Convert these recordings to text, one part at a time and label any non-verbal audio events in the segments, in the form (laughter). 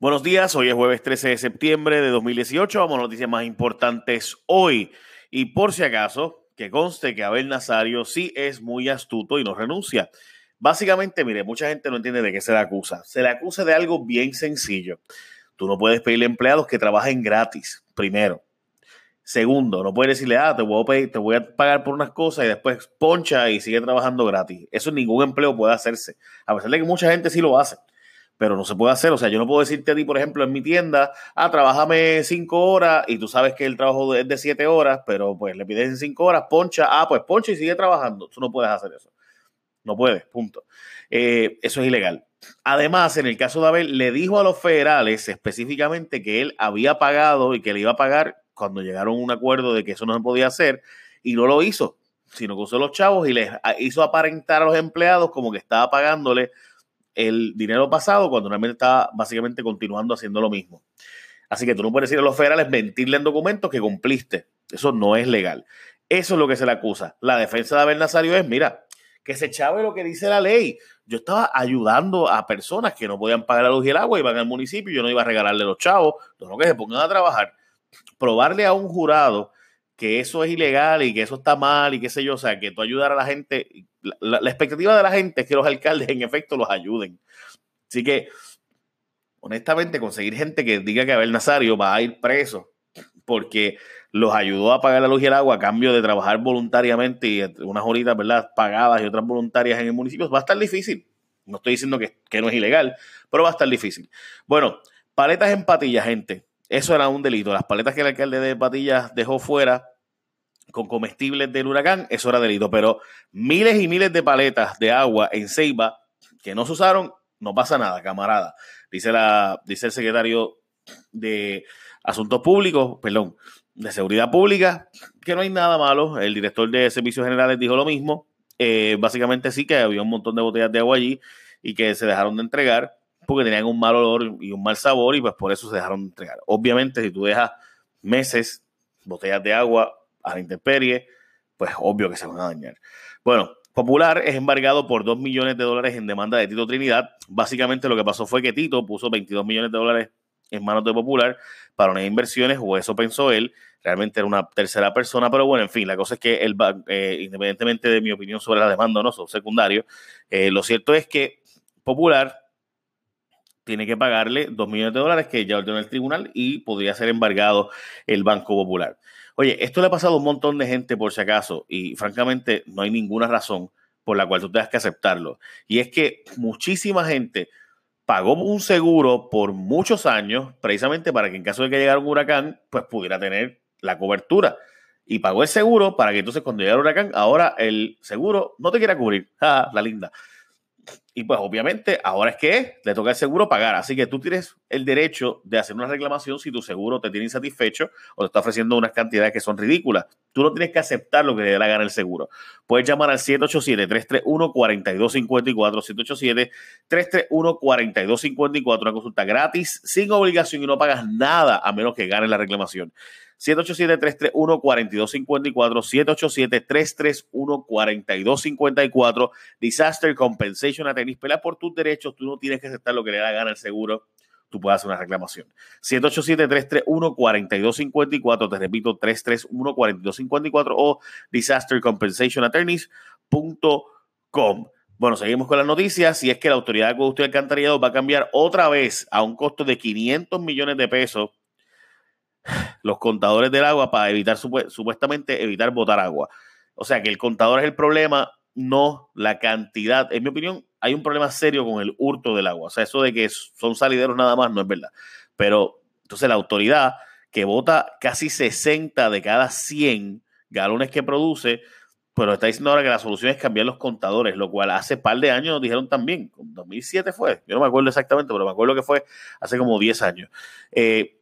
Buenos días, hoy es jueves 13 de septiembre de 2018. Vamos a noticias más importantes hoy. Y por si acaso, que conste que Abel Nazario sí es muy astuto y no renuncia. Básicamente, mire, mucha gente no entiende de qué se le acusa. Se le acusa de algo bien sencillo. Tú no puedes pedirle empleados que trabajen gratis, primero. Segundo, no puedes decirle, ah, te voy, a te voy a pagar por unas cosas y después poncha y sigue trabajando gratis. Eso ningún empleo puede hacerse. A pesar de que mucha gente sí lo hace pero no se puede hacer. O sea, yo no puedo decirte a ti, por ejemplo, en mi tienda, ah, trabajame cinco horas y tú sabes que el trabajo es de siete horas, pero pues le pides en cinco horas, poncha, ah, pues poncha y sigue trabajando. Tú no puedes hacer eso. No puedes, punto. Eh, eso es ilegal. Además, en el caso de Abel, le dijo a los federales específicamente que él había pagado y que le iba a pagar cuando llegaron a un acuerdo de que eso no se podía hacer y no lo hizo, sino que usó los chavos y les hizo aparentar a los empleados como que estaba pagándole el dinero pasado cuando realmente estaba básicamente continuando haciendo lo mismo. Así que tú no puedes decir a los federales mentirle en documentos que cumpliste. Eso no es legal. Eso es lo que se le acusa. La defensa de Abel Nazario es, mira, que se chave lo que dice la ley. Yo estaba ayudando a personas que no podían pagar la luz y el agua, iban al municipio, yo no iba a regalarle los chavos, no que se pongan a trabajar. Probarle a un jurado que eso es ilegal y que eso está mal y qué sé yo, o sea, que tú ayudar a la gente, la, expectativa de la gente es que los alcaldes en efecto los ayuden. Así que, honestamente, conseguir gente que diga que Abel Nazario va a ir preso porque los ayudó a pagar la luz y el agua a cambio de trabajar voluntariamente y unas horitas, ¿verdad?, pagadas y otras voluntarias en el municipio, va a estar difícil. No estoy diciendo que, que no es ilegal, pero va a estar difícil. Bueno, paletas en patillas, gente. Eso era un delito. Las paletas que el alcalde de Patillas dejó fuera con comestibles del huracán, eso era delito. Pero miles y miles de paletas de agua en Ceiba que no se usaron, no pasa nada, camarada. Dice, la, dice el secretario de Asuntos Públicos, perdón, de Seguridad Pública, que no hay nada malo. El director de Servicios Generales dijo lo mismo. Eh, básicamente sí que había un montón de botellas de agua allí y que se dejaron de entregar porque tenían un mal olor y un mal sabor y pues por eso se dejaron de entregar. Obviamente, si tú dejas meses botellas de agua a la intemperie, pues obvio que se van a dañar. Bueno, Popular es embargado por 2 millones de dólares en demanda de Tito Trinidad. Básicamente lo que pasó fue que Tito puso 22 millones de dólares en manos de Popular para unas inversiones, o eso pensó él. Realmente era una tercera persona, pero bueno, en fin, la cosa es que él, eh, independientemente de mi opinión sobre la demanda o no, son secundarios. Eh, lo cierto es que Popular tiene que pagarle 2 millones de dólares que ya ordenó el tribunal y podría ser embargado el Banco Popular. Oye, esto le ha pasado a un montón de gente por si acaso y francamente no hay ninguna razón por la cual tú tengas que aceptarlo. Y es que muchísima gente pagó un seguro por muchos años precisamente para que en caso de que llegara un huracán, pues pudiera tener la cobertura. Y pagó el seguro para que entonces cuando llegara el huracán, ahora el seguro no te quiera cubrir. (laughs) La linda. Y pues obviamente ahora es que le toca al seguro pagar. Así que tú tienes el derecho de hacer una reclamación si tu seguro te tiene insatisfecho o te está ofreciendo unas cantidades que son ridículas. Tú no tienes que aceptar lo que le dé la gana el seguro. Puedes llamar al 787-331-4254, 787-331-4254, una consulta gratis, sin obligación y no pagas nada a menos que ganes la reclamación. 787-331-4254, 787-331-4254, Disaster Compensation Attorney, pelea por tus derechos, tú no tienes que aceptar lo que le da gana al seguro, tú puedes hacer una reclamación. 787-331-4254, te repito, 331-4254 o disastercompensationattorneys.com. Bueno, seguimos con las noticias. Si es que la autoridad de acueducto y alcantarillado va a cambiar otra vez a un costo de 500 millones de pesos los contadores del agua para evitar, supuestamente, evitar botar agua. O sea que el contador es el problema, no la cantidad. En mi opinión, hay un problema serio con el hurto del agua. O sea, eso de que son salideros nada más no es verdad. Pero entonces la autoridad que vota casi 60 de cada 100 galones que produce, pero está diciendo ahora que la solución es cambiar los contadores, lo cual hace par de años nos dijeron también, 2007 fue, yo no me acuerdo exactamente, pero me acuerdo que fue hace como 10 años. Eh,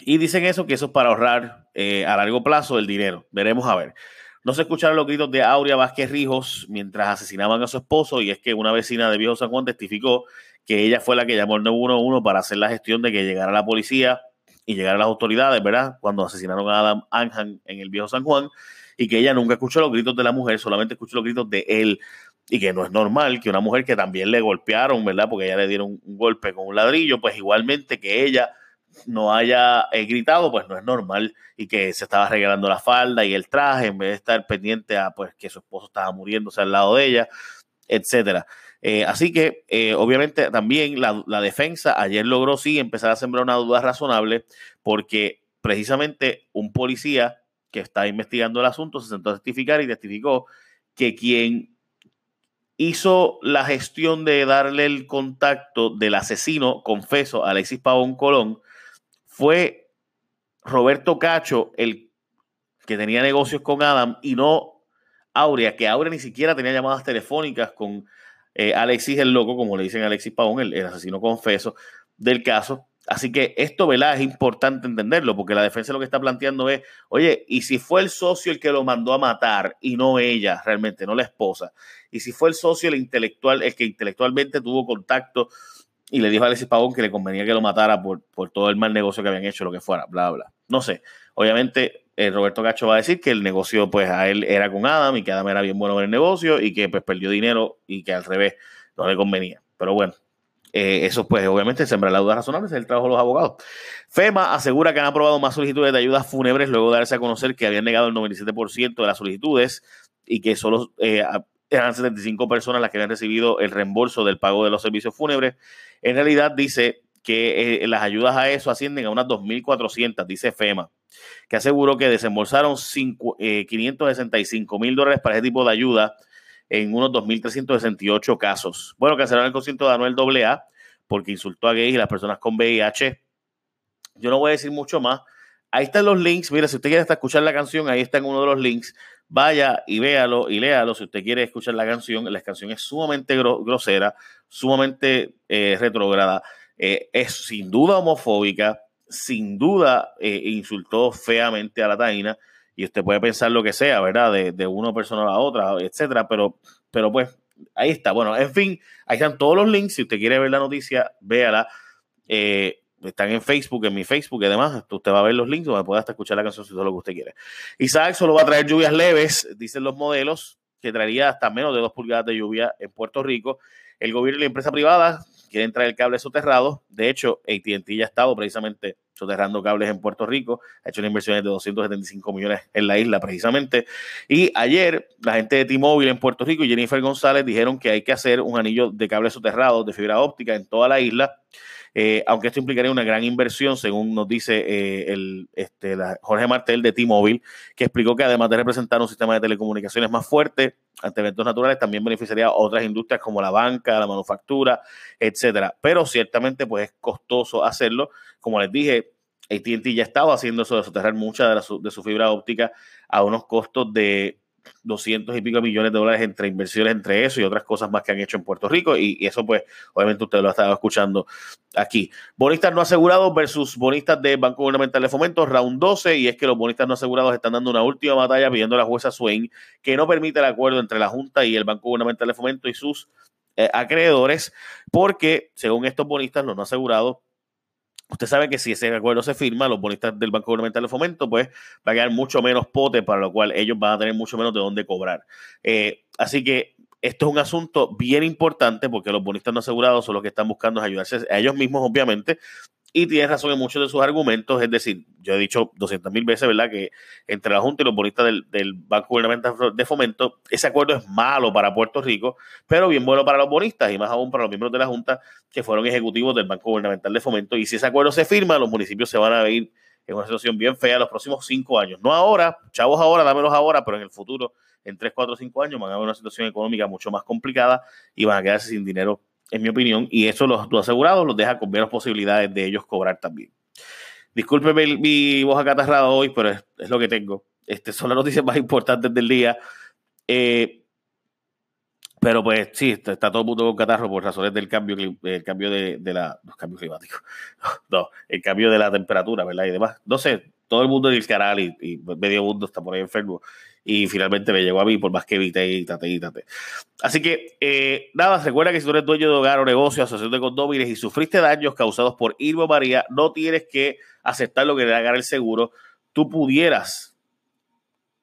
y dicen eso, que eso es para ahorrar eh, a largo plazo el dinero. Veremos a ver. No se escucharon los gritos de Aurea Vázquez Rijos mientras asesinaban a su esposo y es que una vecina de Viejo San Juan testificó que ella fue la que llamó al 911 para hacer la gestión de que llegara la policía y llegara las autoridades, ¿verdad? Cuando asesinaron a Adam Anjan en el Viejo San Juan y que ella nunca escuchó los gritos de la mujer, solamente escuchó los gritos de él. y que no es normal que una mujer que también le golpearon, ¿verdad? Porque ella le dieron un golpe con un ladrillo, pues igualmente que ella no haya eh, gritado, pues no es normal y que se estaba regalando la falda y el traje en vez de estar pendiente a pues que su esposo estaba muriéndose al lado de ella, etcétera. Eh, así que eh, obviamente también la, la, defensa ayer logró sí empezar a sembrar una duda razonable porque precisamente un policía que está investigando el asunto se sentó a testificar y testificó que quien hizo la gestión de darle el contacto del asesino, confeso, Alexis Pavón Colón, fue Roberto Cacho, el que tenía negocios con Adam, y no Aurea, que Aurea ni siquiera tenía llamadas telefónicas con eh, Alexis el Loco, como le dicen Alexis Pavón, el, el asesino confeso del caso. Así que esto, ¿verdad? Es importante entenderlo, porque la defensa lo que está planteando es, oye, ¿y si fue el socio el que lo mandó a matar y no ella realmente, no la esposa? ¿Y si fue el socio el intelectual, el que intelectualmente tuvo contacto y le dijo a Alexis Pavón que le convenía que lo matara por, por todo el mal negocio que habían hecho, lo que fuera, bla, bla? No sé. Obviamente, eh, Roberto Cacho va a decir que el negocio, pues, a él era con Adam y que Adam era bien bueno en el negocio y que, pues, perdió dinero y que al revés no le convenía. Pero bueno, eh, eso, pues, obviamente, sembra la duda razonable, es el trabajo de los abogados. FEMA asegura que han aprobado más solicitudes de ayudas fúnebres luego de darse a conocer que habían negado el 97% de las solicitudes y que solo eh, eran 75 personas las que habían recibido el reembolso del pago de los servicios fúnebres. En realidad, dice que eh, las ayudas a eso ascienden a unas 2.400, dice FEMA, que aseguró que desembolsaron 565 mil dólares para ese tipo de ayuda en unos 2.368 casos. Bueno, cancelaron el concierto de Anuel AA porque insultó a gays y las personas con VIH. Yo no voy a decir mucho más. Ahí están los links. Mira, si usted quiere escuchar la canción, ahí está en uno de los links. Vaya y véalo y léalo si usted quiere escuchar la canción. La canción es sumamente grosera, sumamente eh, retrógrada. Eh, es sin duda homofóbica, sin duda eh, insultó feamente a la taína y usted puede pensar lo que sea, ¿verdad? De, de una persona a la otra, etcétera, pero, pero pues ahí está. Bueno, en fin, ahí están todos los links. Si usted quiere ver la noticia, véala. Eh, están en Facebook, en mi Facebook y demás. Usted va a ver los links donde puede hasta escuchar la canción si es lo que usted quiere. Isaac solo va a traer lluvias leves, dicen los modelos, que traería hasta menos de dos pulgadas de lluvia en Puerto Rico. El gobierno y la empresa privada quieren traer el cable soterrado. De hecho, AT&T ya ha estado precisamente soterrando cables en Puerto Rico, ha hecho una inversión de 275 millones en la isla precisamente. Y ayer la gente de T-Mobile en Puerto Rico y Jennifer González dijeron que hay que hacer un anillo de cables soterrados de fibra óptica en toda la isla. Eh, aunque esto implicaría una gran inversión, según nos dice eh, el, este, Jorge Martel de T-Mobile, que explicó que además de representar un sistema de telecomunicaciones más fuerte ante eventos naturales, también beneficiaría a otras industrias como la banca, la manufactura, etcétera. Pero ciertamente, pues es costoso hacerlo. Como les dije, AT&T ya estaba haciendo eso de soterrar mucha de, su fibra óptica a unos costos de 200 y pico millones de dólares entre inversiones entre eso y otras cosas más que han hecho en Puerto Rico y, eso pues obviamente usted lo ha estado escuchando aquí. Bonistas no asegurados versus bonistas de Banco Gubernamental de Fomento, round 12 y es que los bonistas no asegurados están dando una última batalla pidiendo a la jueza Swain que no permite el acuerdo entre la Junta y el Banco Gubernamental de Fomento y sus eh, acreedores porque según estos bonistas los no asegurados Usted sabe que si ese acuerdo se firma, los bonistas del Banco Gubernamental de Fomento, pues va a quedar mucho menos pote, para lo cual ellos van a tener mucho menos de dónde cobrar. Eh, así que esto es un asunto bien importante porque los bonistas no asegurados son los que están buscando ayudarse a ellos mismos, obviamente, y tiene razón en muchos de sus argumentos, es decir, yo he dicho 200 mil veces, ¿verdad?, que entre la Junta y los bonistas del, Banco Gubernamental de Fomento, ese acuerdo es malo para Puerto Rico, pero bien bueno para los bonistas y más aún para los miembros de la Junta que fueron ejecutivos del Banco Gubernamental de Fomento. Y si ese acuerdo se firma, los municipios se van a ver en una situación bien fea los próximos cinco años. No ahora, chavos ahora, dámelos ahora, pero en el futuro, en tres, cuatro, cinco años, van a ver una situación económica mucho más complicada y van a quedarse sin dinero en mi opinión, y eso los, asegurados los deja con menos posibilidades de ellos cobrar también. Discúlpeme mi, voz acatarrada hoy, pero es, lo que tengo. Este, son las noticias más importantes del día. Eh, pero pues sí, está, todo el mundo con catarro por razones del cambio, el cambio de, la, los cambios climáticos, (laughs) no, el cambio de la temperatura, ¿verdad? Y demás. No sé, todo el mundo en el canal y, medio mundo está por ahí enfermo y finalmente me llegó a mí por más que evité y tate y tate. Así que, eh, nada, recuerda que si tú eres dueño de hogar o negocio, asociación de condóminos y sufriste daños causados por Irma María, no tienes que aceptar lo que le haga el seguro. Tú pudieras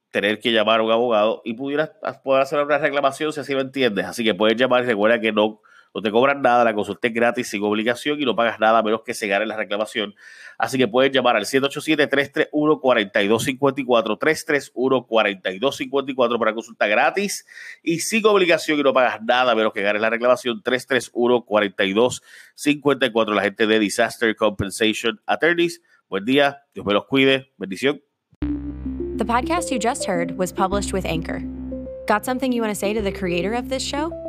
tener que llamar a un abogado y pudieras poder hacer una reclamación si así lo entiendes. Así que puedes llamar y recuerda que no no te cobran nada, la consulta es gratis sin obligación y no pagas nada menos que se gane la reclamación. Así que puedes llamar al 787-331-4254, 331-4254 para consulta gratis y sin obligación y no pagas nada menos que ganes la reclamación, 331-4254, la gente de Disaster Compensation Attorneys. Buen día, Dios me los cuide, bendición. The podcast you just heard was published with Anchor. Got something you want to say to the creator of this show?